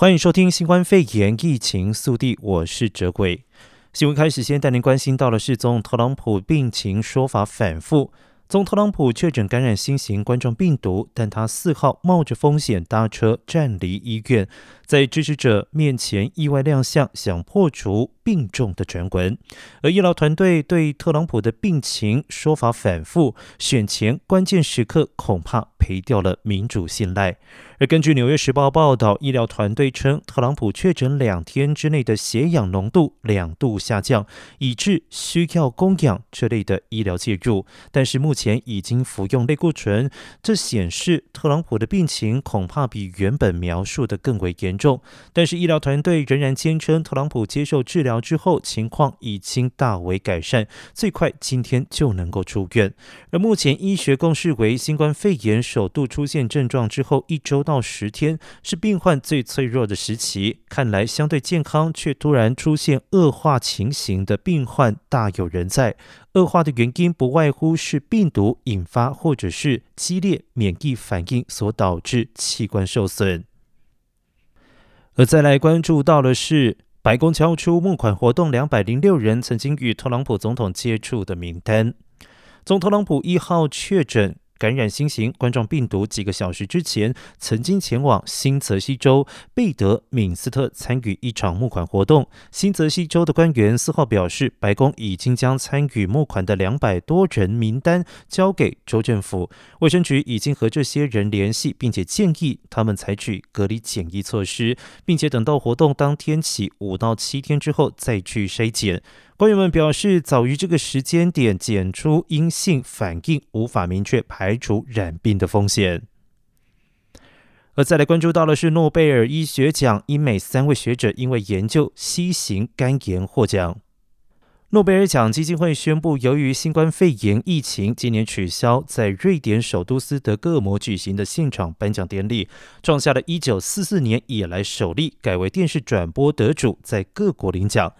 欢迎收听新冠肺炎疫情速递，我是哲鬼。新闻开始，先带您关心到了是，总统特朗普病情说法反复。总特朗普确诊感染新型冠状病毒，但他四号冒着风险搭车站离医院，在支持者面前意外亮相，想破除病重的传闻。而医疗团队对特朗普的病情说法反复，选前关键时刻恐怕赔掉了民主信赖。而根据《纽约时报》报道，医疗团队称，特朗普确诊两天之内的血氧浓度两度下降，以致需要供氧这类的医疗介入。但是目前已经服用类固醇，这显示特朗普的病情恐怕比原本描述的更为严重。但是医疗团队仍然坚称，特朗普接受治疗之后情况已经大为改善，最快今天就能够出院。而目前医学共识为，新冠肺炎首度出现症状之后一周到十天是病患最脆弱的时期，看来相对健康却突然出现恶化情形的病患大有人在。恶化的原因不外乎是病毒引发或者是激烈免疫反应所导致器官受损。而再来关注到的是，白宫交出募款活动两百零六人曾经与特朗普总统接触的名单，总统特朗普一号确诊。感染新型冠状病毒几个小时之前，曾经前往新泽西州贝德敏斯特参与一场募款活动。新泽西州的官员四号表示，白宫已经将参与募款的两百多人名单交给州政府，卫生局已经和这些人联系，并且建议他们采取隔离检疫措施，并且等到活动当天起五到七天之后再去筛检。官员们表示，早于这个时间点检出阴性反应，无法明确排除染病的风险。而再来关注到的是，诺贝尔医学奖，英美三位学者因为研究 C 型肝炎获奖。诺贝尔奖基金会宣布，由于新冠肺炎疫情，今年取消在瑞典首都斯德哥尔摩举行的现场颁奖典礼，创下了一九四四年以来首例改为电视转播，得主在各国领奖。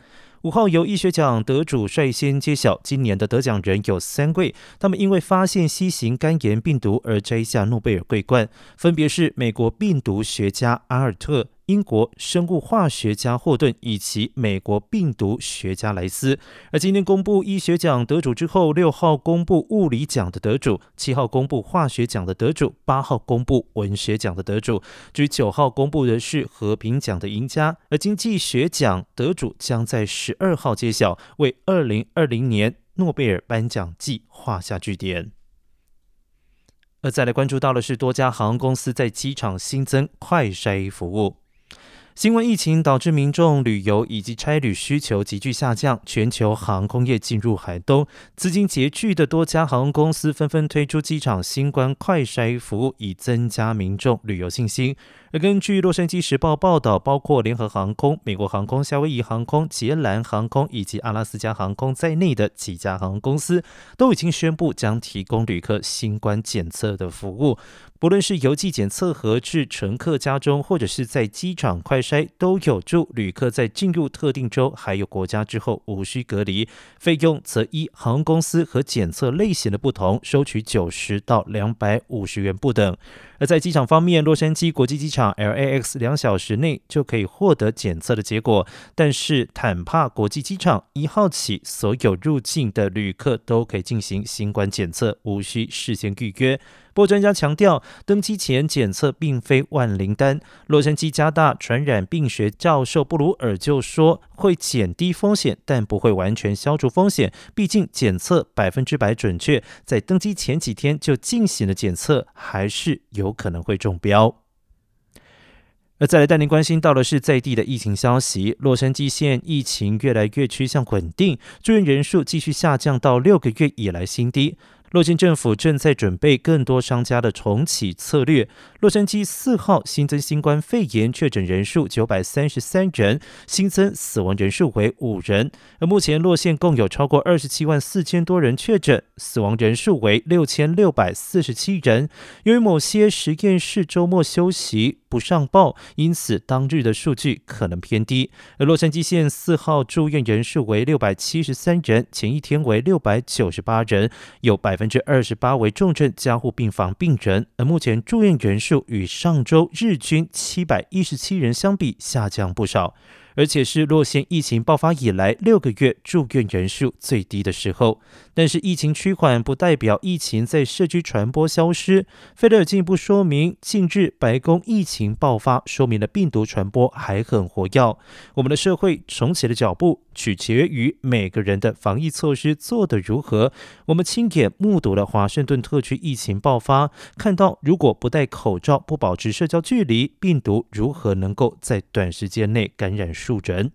五号由医学奖得主率先揭晓，今年的得奖人有三位，他们因为发现新型肝炎病毒而摘下诺贝尔桂冠，分别是美国病毒学家阿尔特。英国生物化学家霍顿以及美国病毒学家莱斯，而今天公布医学奖得主之后，六号公布物理奖的得主，七号公布化学奖的得主，八号公布文学奖的得主，至于九号公布的是和平奖的赢家，而经济学奖得主将在十二号揭晓，为二零二零年诺贝尔颁奖季画下句点。而再来关注到的是，多家航空公司在机场新增快筛服务。新冠疫情导致民众旅游以及差旅需求急剧下降，全球航空业进入寒冬，资金拮据的多家航空公司纷纷推出机场新冠快筛服务，以增加民众旅游信心。而根据《洛杉矶时报》报道，包括联合航空、美国航空、夏威夷航空、捷蓝航空以及阿拉斯加航空在内的几家航空公司，都已经宣布将提供旅客新冠检测的服务。不论是邮寄检测盒至乘客家中，或者是在机场快筛，都有助旅客在进入特定州还有国家之后无需隔离。费用则依航空公司和检测类型的不同，收取九十到两百五十元不等。而在机场方面，洛杉矶国际机场场 LAX 两小时内就可以获得检测的结果，但是坦帕国际机场一号起，所有入境的旅客都可以进行新冠检测，无需事先预约。不过专家强调，登机前检测并非万灵丹。洛杉矶加大传染病学教授布鲁尔就说，会减低风险，但不会完全消除风险。毕竟检测百分之百准确，在登机前几天就进行了检测，还是有可能会中标。而再来带您关心到的是在地的疫情消息，洛杉矶县疫情越来越趋向稳定，住院人数继续下降到六个月以来新低。洛县政府正在准备更多商家的重启策略。洛杉矶四号新增新冠肺炎确诊人数九百三十三人，新增死亡人数为五人。而目前洛县共有超过二十七万四千多人确诊，死亡人数为六千六百四十七人。由于某些实验室周末休息不上报，因此当日的数据可能偏低。而洛杉矶县四号住院人数为六百七十三人，前一天为六百九十八人，有百。分之二十八为重症加护病房病人，而目前住院人数与上周日均七百一十七人相比下降不少。而且是洛县疫情爆发以来六个月住院人数最低的时候。但是疫情趋缓不代表疫情在社区传播消失。费勒尔进一步说明，近日白宫疫情爆发，说明了病毒传播还很活跃。我们的社会重启的脚步，取决于每个人的防疫措施做得如何。我们亲眼目睹了华盛顿特区疫情爆发，看到如果不戴口罩、不保持社交距离，病毒如何能够在短时间内感染住诊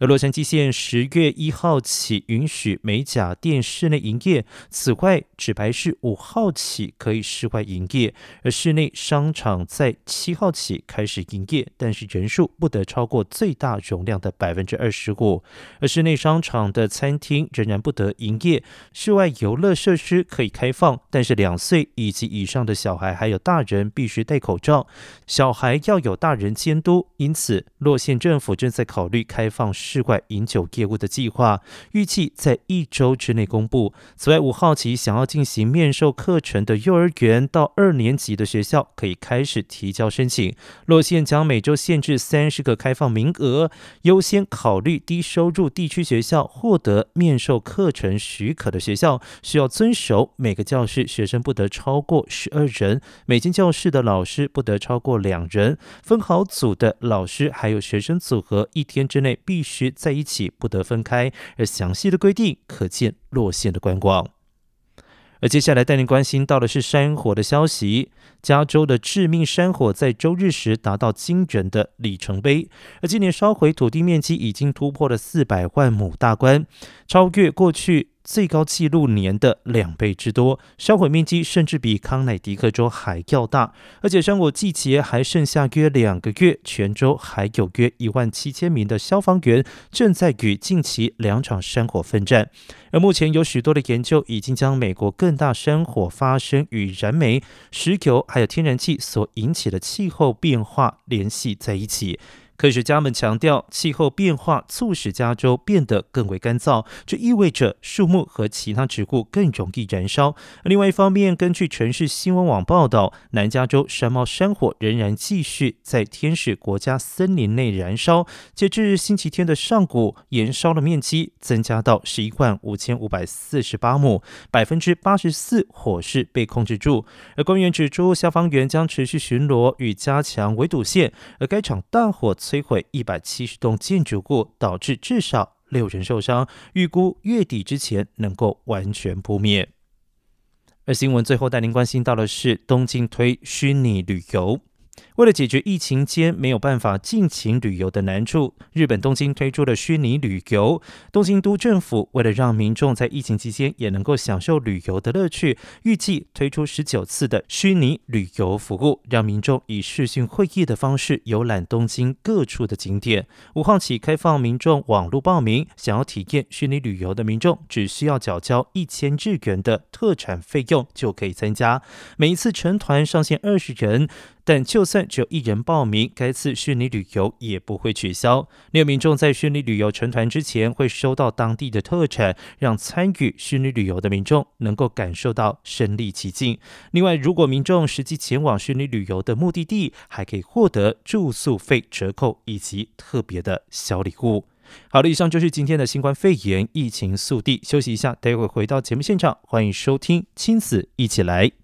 而洛杉矶县十月一号起允许美甲店室内营业，此外，纸牌市五号起可以室外营业，而室内商场在七号起开始营业，但是人数不得超过最大容量的百分之二十五。而室内商场的餐厅仍然不得营业，室外游乐设施可以开放，但是两岁以及以上的小孩还有大人必须戴口罩，小孩要有大人监督。因此，洛县政府正在考虑开放。室外饮酒业务的计划预计在一周之内公布。此外，五号起想要进行面授课程的幼儿园到二年级的学校可以开始提交申请。洛县将每周限制三十个开放名额，优先考虑低收入地区学校。获得面授课程许可的学校需要遵守每个教室学生不得超过十二人，每间教室的老师不得超过两人。分好组的老师还有学生组合一天之内必须。需在一起，不得分开。而详细的规定可见落线的观光。而接下来带您关心到的是山火的消息。加州的致命山火在周日时达到惊人的里程碑，而今年烧毁土地面积已经突破了四百万亩大关，超越过去。最高纪录年的两倍之多，烧毁面积甚至比康乃狄克州还要大，而且山火季节还剩下约两个月，全州还有约一万七千名的消防员正在与近期两场山火奋战。而目前有许多的研究已经将美国更大山火发生与燃煤、石油还有天然气所引起的气候变化联系在一起。科学家们强调，气候变化促使加州变得更为干燥，这意味着树木和其他植物更容易燃烧。另外一方面，根据城市新闻网报道，南加州山猫山火仍然继续在天使国家森林内燃烧。截至星期天的上午，燃烧的面积增加到十一万五千五百四十八亩，百分之八十四火势被控制住。而官员指出，消防员将持续巡逻与加强围堵线。而该场大火。摧毁一百七十栋建筑物，导致至少六人受伤，预估月底之前能够完全扑灭。而新闻最后带您关心到的是，东京推虚拟旅游。为了解决疫情间没有办法尽情旅游的难处，日本东京推出了虚拟旅游。东京都政府为了让民众在疫情期间也能够享受旅游的乐趣，预计推出十九次的虚拟旅游服务，让民众以视讯会议的方式游览东京各处的景点。五号起开放民众网络报名，想要体验虚拟旅游的民众只需要缴交一千日元的特产费用就可以参加。每一次成团上限二十人。但就算只有一人报名，该次虚拟旅游也不会取消。六民众在虚拟旅游成团之前会收到当地的特产，让参与虚拟旅游的民众能够感受到身临其境。另外，如果民众实际前往虚拟旅游的目的地，还可以获得住宿费折扣以及特别的小礼物。好了，以上就是今天的新冠肺炎疫情速递。休息一下，待会回到节目现场，欢迎收听亲子一起来。